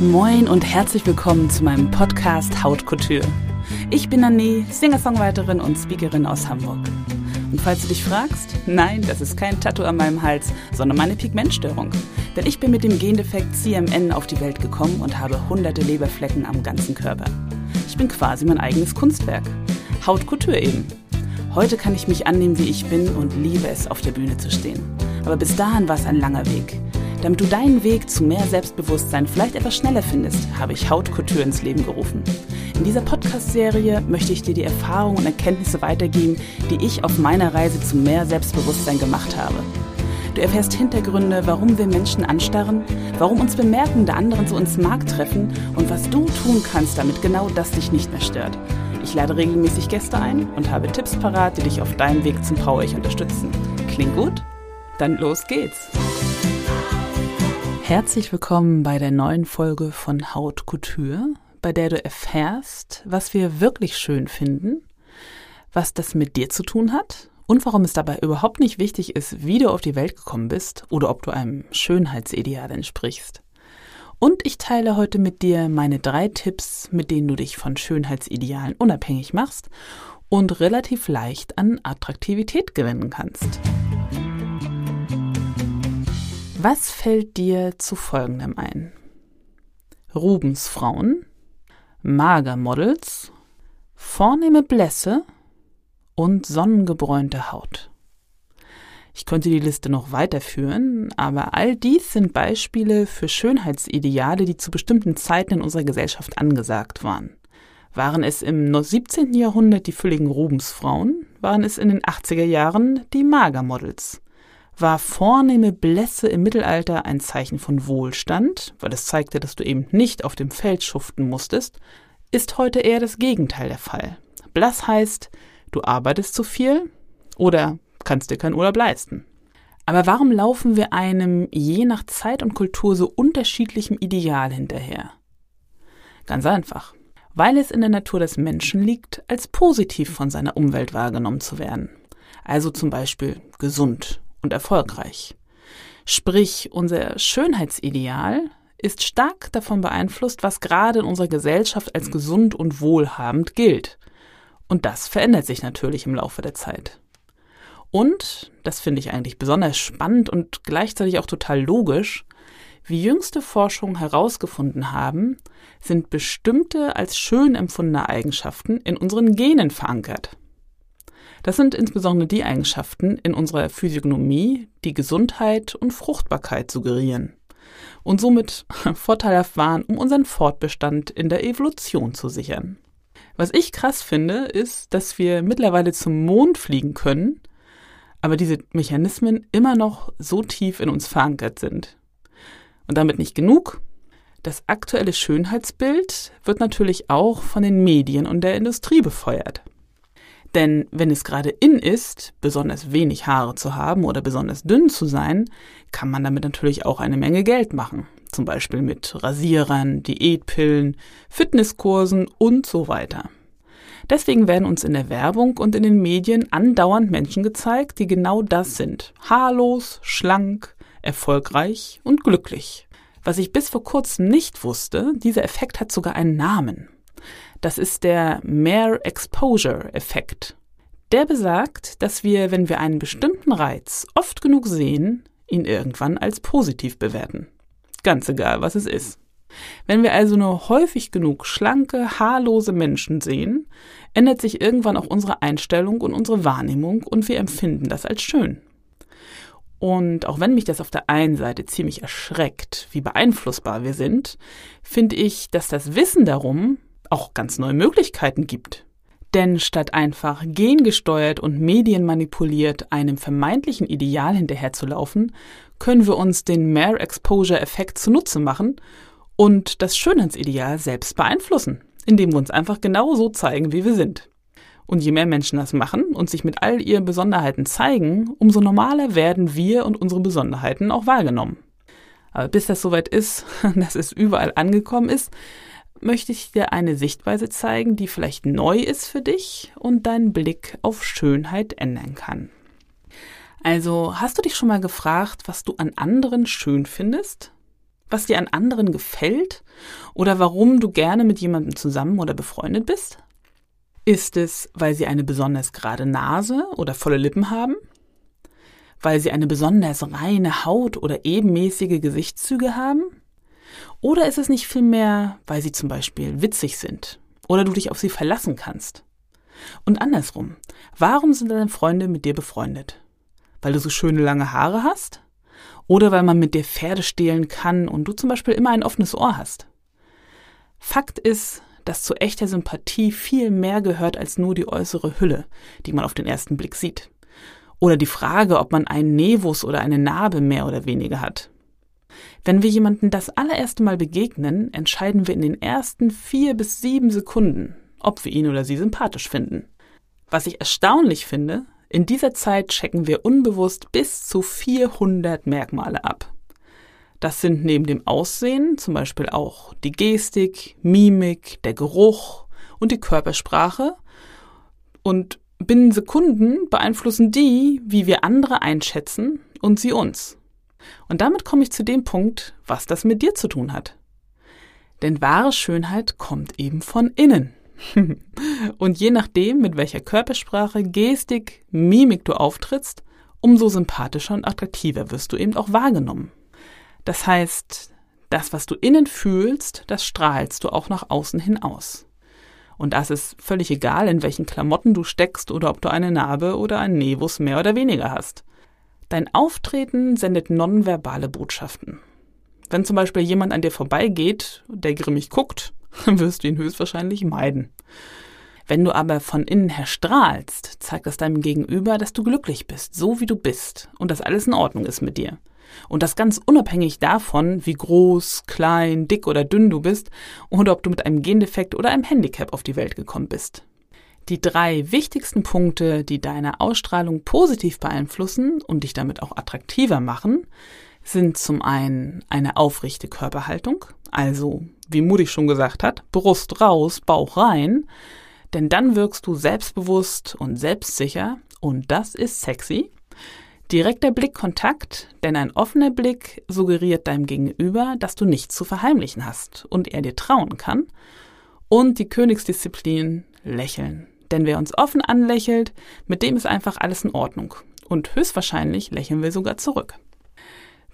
Moin und herzlich willkommen zu meinem Podcast Haut Couture. Ich bin Anne, Singer-Songwriterin und Speakerin aus Hamburg. Und falls du dich fragst, nein, das ist kein Tattoo an meinem Hals, sondern meine Pigmentstörung. Denn ich bin mit dem Gendefekt CMN auf die Welt gekommen und habe hunderte Leberflecken am ganzen Körper. Ich bin quasi mein eigenes Kunstwerk. Haut Couture eben. Heute kann ich mich annehmen, wie ich bin und liebe es, auf der Bühne zu stehen. Aber bis dahin war es ein langer Weg. Damit du deinen Weg zu mehr Selbstbewusstsein vielleicht etwas schneller findest, habe ich Hautkultur ins Leben gerufen. In dieser Podcast-Serie möchte ich dir die Erfahrungen und Erkenntnisse weitergeben, die ich auf meiner Reise zu mehr Selbstbewusstsein gemacht habe. Du erfährst Hintergründe, warum wir Menschen anstarren, warum uns Bemerkungen der anderen zu uns Markt treffen und was du tun kannst, damit genau das dich nicht mehr stört. Ich lade regelmäßig Gäste ein und habe Tipps parat, die dich auf deinem Weg zum Power Ich unterstützen. Klingt gut? Dann los geht's! Herzlich willkommen bei der neuen Folge von Haut Couture, bei der du erfährst, was wir wirklich schön finden, was das mit dir zu tun hat und warum es dabei überhaupt nicht wichtig ist, wie du auf die Welt gekommen bist oder ob du einem Schönheitsideal entsprichst. Und ich teile heute mit dir meine drei Tipps, mit denen du dich von Schönheitsidealen unabhängig machst und relativ leicht an Attraktivität gewinnen kannst. Was fällt dir zu folgendem ein? Rubens Frauen, Magermodels, vornehme Blässe und sonnengebräunte Haut. Ich könnte die Liste noch weiterführen, aber all dies sind Beispiele für Schönheitsideale, die zu bestimmten Zeiten in unserer Gesellschaft angesagt waren. Waren es im 17. Jahrhundert die fülligen Rubensfrauen, waren es in den 80er Jahren die Magermodels war vornehme Blässe im Mittelalter ein Zeichen von Wohlstand, weil es zeigte, dass du eben nicht auf dem Feld schuften musstest, ist heute eher das Gegenteil der Fall. Blass heißt, du arbeitest zu viel oder kannst dir keinen Urlaub leisten. Aber warum laufen wir einem je nach Zeit und Kultur so unterschiedlichem Ideal hinterher? Ganz einfach. Weil es in der Natur des Menschen liegt, als positiv von seiner Umwelt wahrgenommen zu werden. Also zum Beispiel gesund, und erfolgreich. Sprich, unser Schönheitsideal ist stark davon beeinflusst, was gerade in unserer Gesellschaft als gesund und wohlhabend gilt. Und das verändert sich natürlich im Laufe der Zeit. Und, das finde ich eigentlich besonders spannend und gleichzeitig auch total logisch, wie jüngste Forschungen herausgefunden haben, sind bestimmte als schön empfundene Eigenschaften in unseren Genen verankert. Das sind insbesondere die Eigenschaften in unserer Physiognomie, die Gesundheit und Fruchtbarkeit suggerieren und somit vorteilhaft waren, um unseren Fortbestand in der Evolution zu sichern. Was ich krass finde, ist, dass wir mittlerweile zum Mond fliegen können, aber diese Mechanismen immer noch so tief in uns verankert sind. Und damit nicht genug. Das aktuelle Schönheitsbild wird natürlich auch von den Medien und der Industrie befeuert. Denn wenn es gerade in ist, besonders wenig Haare zu haben oder besonders dünn zu sein, kann man damit natürlich auch eine Menge Geld machen. Zum Beispiel mit Rasierern, Diätpillen, Fitnesskursen und so weiter. Deswegen werden uns in der Werbung und in den Medien andauernd Menschen gezeigt, die genau das sind. Haarlos, schlank, erfolgreich und glücklich. Was ich bis vor kurzem nicht wusste, dieser Effekt hat sogar einen Namen. Das ist der Mere Exposure Effekt. Der besagt, dass wir, wenn wir einen bestimmten Reiz oft genug sehen, ihn irgendwann als positiv bewerten. Ganz egal, was es ist. Wenn wir also nur häufig genug schlanke, haarlose Menschen sehen, ändert sich irgendwann auch unsere Einstellung und unsere Wahrnehmung und wir empfinden das als schön. Und auch wenn mich das auf der einen Seite ziemlich erschreckt, wie beeinflussbar wir sind, finde ich, dass das Wissen darum auch ganz neue Möglichkeiten gibt. Denn statt einfach gengesteuert und medienmanipuliert einem vermeintlichen Ideal hinterherzulaufen, können wir uns den Mere Exposure Effekt zunutze machen und das Schönheitsideal selbst beeinflussen, indem wir uns einfach genau so zeigen, wie wir sind. Und je mehr Menschen das machen und sich mit all ihren Besonderheiten zeigen, umso normaler werden wir und unsere Besonderheiten auch wahrgenommen. Aber bis das soweit ist, dass es überall angekommen ist, möchte ich dir eine Sichtweise zeigen, die vielleicht neu ist für dich und deinen Blick auf Schönheit ändern kann. Also, hast du dich schon mal gefragt, was du an anderen schön findest? Was dir an anderen gefällt? Oder warum du gerne mit jemandem zusammen oder befreundet bist? Ist es, weil sie eine besonders gerade Nase oder volle Lippen haben? Weil sie eine besonders reine Haut oder ebenmäßige Gesichtszüge haben? Oder ist es nicht vielmehr, weil sie zum Beispiel witzig sind oder du dich auf sie verlassen kannst? Und andersrum, warum sind deine Freunde mit dir befreundet? Weil du so schöne lange Haare hast? Oder weil man mit dir Pferde stehlen kann und du zum Beispiel immer ein offenes Ohr hast? Fakt ist, dass zu echter Sympathie viel mehr gehört als nur die äußere Hülle, die man auf den ersten Blick sieht. Oder die Frage, ob man einen Nevus oder eine Narbe mehr oder weniger hat. Wenn wir jemanden das allererste Mal begegnen, entscheiden wir in den ersten vier bis sieben Sekunden, ob wir ihn oder sie sympathisch finden. Was ich erstaunlich finde, in dieser Zeit checken wir unbewusst bis zu 400 Merkmale ab. Das sind neben dem Aussehen zum Beispiel auch die Gestik, Mimik, der Geruch und die Körpersprache. Und binnen Sekunden beeinflussen die, wie wir andere einschätzen und sie uns. Und damit komme ich zu dem Punkt, was das mit dir zu tun hat. Denn wahre Schönheit kommt eben von innen. und je nachdem, mit welcher Körpersprache, Gestik, Mimik du auftrittst, umso sympathischer und attraktiver wirst du eben auch wahrgenommen. Das heißt, das, was du innen fühlst, das strahlst du auch nach außen hin aus. Und das ist völlig egal, in welchen Klamotten du steckst oder ob du eine Narbe oder ein Nevus mehr oder weniger hast. Dein Auftreten sendet nonverbale Botschaften. Wenn zum Beispiel jemand an dir vorbeigeht, der grimmig guckt, wirst du ihn höchstwahrscheinlich meiden. Wenn du aber von innen her strahlst, zeigt das deinem Gegenüber, dass du glücklich bist, so wie du bist und dass alles in Ordnung ist mit dir. Und das ganz unabhängig davon, wie groß, klein, dick oder dünn du bist oder ob du mit einem Gendefekt oder einem Handicap auf die Welt gekommen bist. Die drei wichtigsten Punkte, die deine Ausstrahlung positiv beeinflussen und dich damit auch attraktiver machen, sind zum einen eine aufrichte Körperhaltung, also wie Mutti schon gesagt hat, Brust raus, Bauch rein, denn dann wirkst du selbstbewusst und selbstsicher und das ist sexy. Direkter Blickkontakt, denn ein offener Blick suggeriert deinem Gegenüber, dass du nichts zu verheimlichen hast und er dir trauen kann. Und die Königsdisziplin Lächeln. Denn wer uns offen anlächelt, mit dem ist einfach alles in Ordnung. Und höchstwahrscheinlich lächeln wir sogar zurück.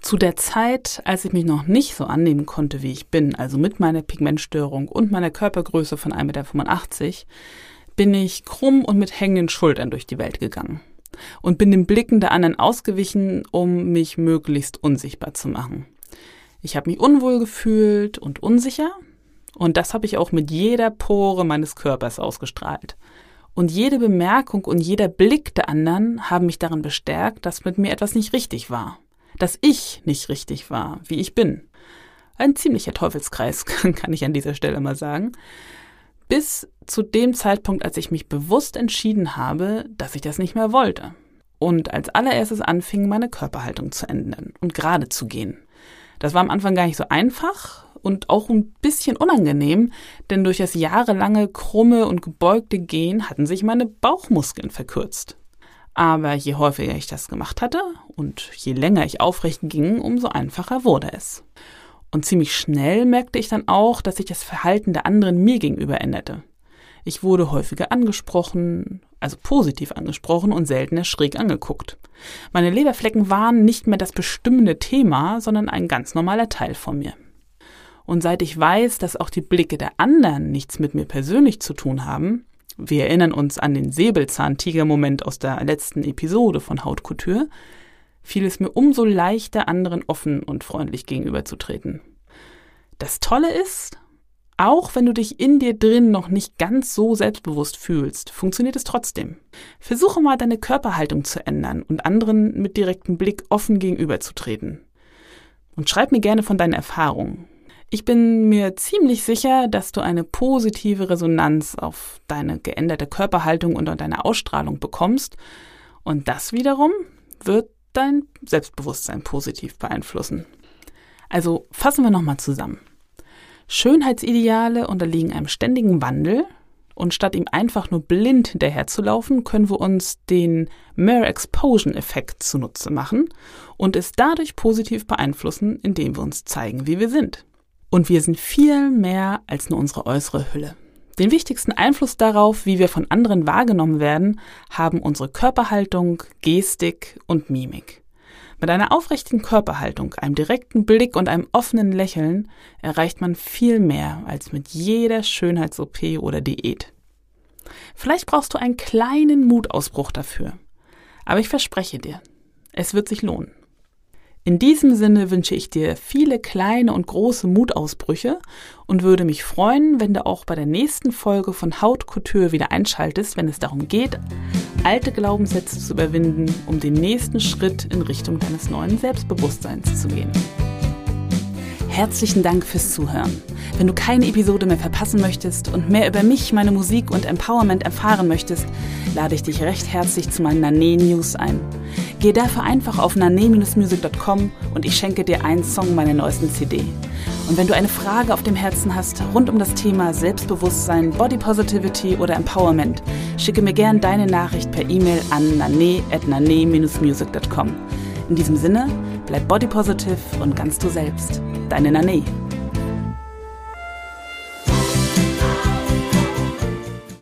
Zu der Zeit, als ich mich noch nicht so annehmen konnte, wie ich bin, also mit meiner Pigmentstörung und meiner Körpergröße von 1,85 Meter, bin ich krumm und mit hängenden Schultern durch die Welt gegangen und bin den Blicken der anderen ausgewichen, um mich möglichst unsichtbar zu machen. Ich habe mich unwohl gefühlt und unsicher und das habe ich auch mit jeder Pore meines Körpers ausgestrahlt. Und jede Bemerkung und jeder Blick der anderen haben mich darin bestärkt, dass mit mir etwas nicht richtig war dass ich nicht richtig war, wie ich bin. Ein ziemlicher Teufelskreis, kann ich an dieser Stelle mal sagen. Bis zu dem Zeitpunkt, als ich mich bewusst entschieden habe, dass ich das nicht mehr wollte. Und als allererstes anfing, meine Körperhaltung zu ändern und gerade zu gehen. Das war am Anfang gar nicht so einfach und auch ein bisschen unangenehm, denn durch das jahrelange krumme und gebeugte Gehen hatten sich meine Bauchmuskeln verkürzt. Aber je häufiger ich das gemacht hatte und je länger ich aufrecht ging, umso einfacher wurde es. Und ziemlich schnell merkte ich dann auch, dass sich das Verhalten der anderen mir gegenüber änderte. Ich wurde häufiger angesprochen, also positiv angesprochen und seltener schräg angeguckt. Meine Leberflecken waren nicht mehr das bestimmende Thema, sondern ein ganz normaler Teil von mir. Und seit ich weiß, dass auch die Blicke der anderen nichts mit mir persönlich zu tun haben, wir erinnern uns an den Säbelzahntiger-Moment aus der letzten Episode von Hautkultur, fiel es mir umso leichter, anderen offen und freundlich gegenüberzutreten. Das Tolle ist, auch wenn du dich in dir drin noch nicht ganz so selbstbewusst fühlst, funktioniert es trotzdem. Versuche mal deine Körperhaltung zu ändern und anderen mit direktem Blick offen gegenüberzutreten. Und schreib mir gerne von deinen Erfahrungen. Ich bin mir ziemlich sicher, dass du eine positive Resonanz auf deine geänderte Körperhaltung und deine Ausstrahlung bekommst. Und das wiederum wird dein Selbstbewusstsein positiv beeinflussen. Also fassen wir nochmal zusammen. Schönheitsideale unterliegen einem ständigen Wandel Und statt ihm einfach nur blind hinterherzulaufen, können wir uns den Mere Exposure Effekt zunutze machen und es dadurch positiv beeinflussen, indem wir uns zeigen, wie wir sind. Und wir sind viel mehr als nur unsere äußere Hülle. Den wichtigsten Einfluss darauf, wie wir von anderen wahrgenommen werden, haben unsere Körperhaltung, Gestik und Mimik. Mit einer aufrechten Körperhaltung, einem direkten Blick und einem offenen Lächeln erreicht man viel mehr als mit jeder Schönheits-OP oder Diät. Vielleicht brauchst du einen kleinen Mutausbruch dafür. Aber ich verspreche dir, es wird sich lohnen. In diesem Sinne wünsche ich dir viele kleine und große Mutausbrüche und würde mich freuen, wenn du auch bei der nächsten Folge von Haut Couture wieder einschaltest, wenn es darum geht, alte Glaubenssätze zu überwinden, um den nächsten Schritt in Richtung deines neuen Selbstbewusstseins zu gehen. Herzlichen Dank fürs Zuhören. Wenn du keine Episode mehr verpassen möchtest und mehr über mich, meine Musik und Empowerment erfahren möchtest, lade ich dich recht herzlich zu meinen Nane News ein. Geh dafür einfach auf nane-music.com und ich schenke dir einen Song meiner neuesten CD. Und wenn du eine Frage auf dem Herzen hast rund um das Thema Selbstbewusstsein, Body Positivity oder Empowerment, schicke mir gern deine Nachricht per E-Mail an nane-music.com. In diesem Sinne, bleib body positive und ganz du selbst. Deine Nane.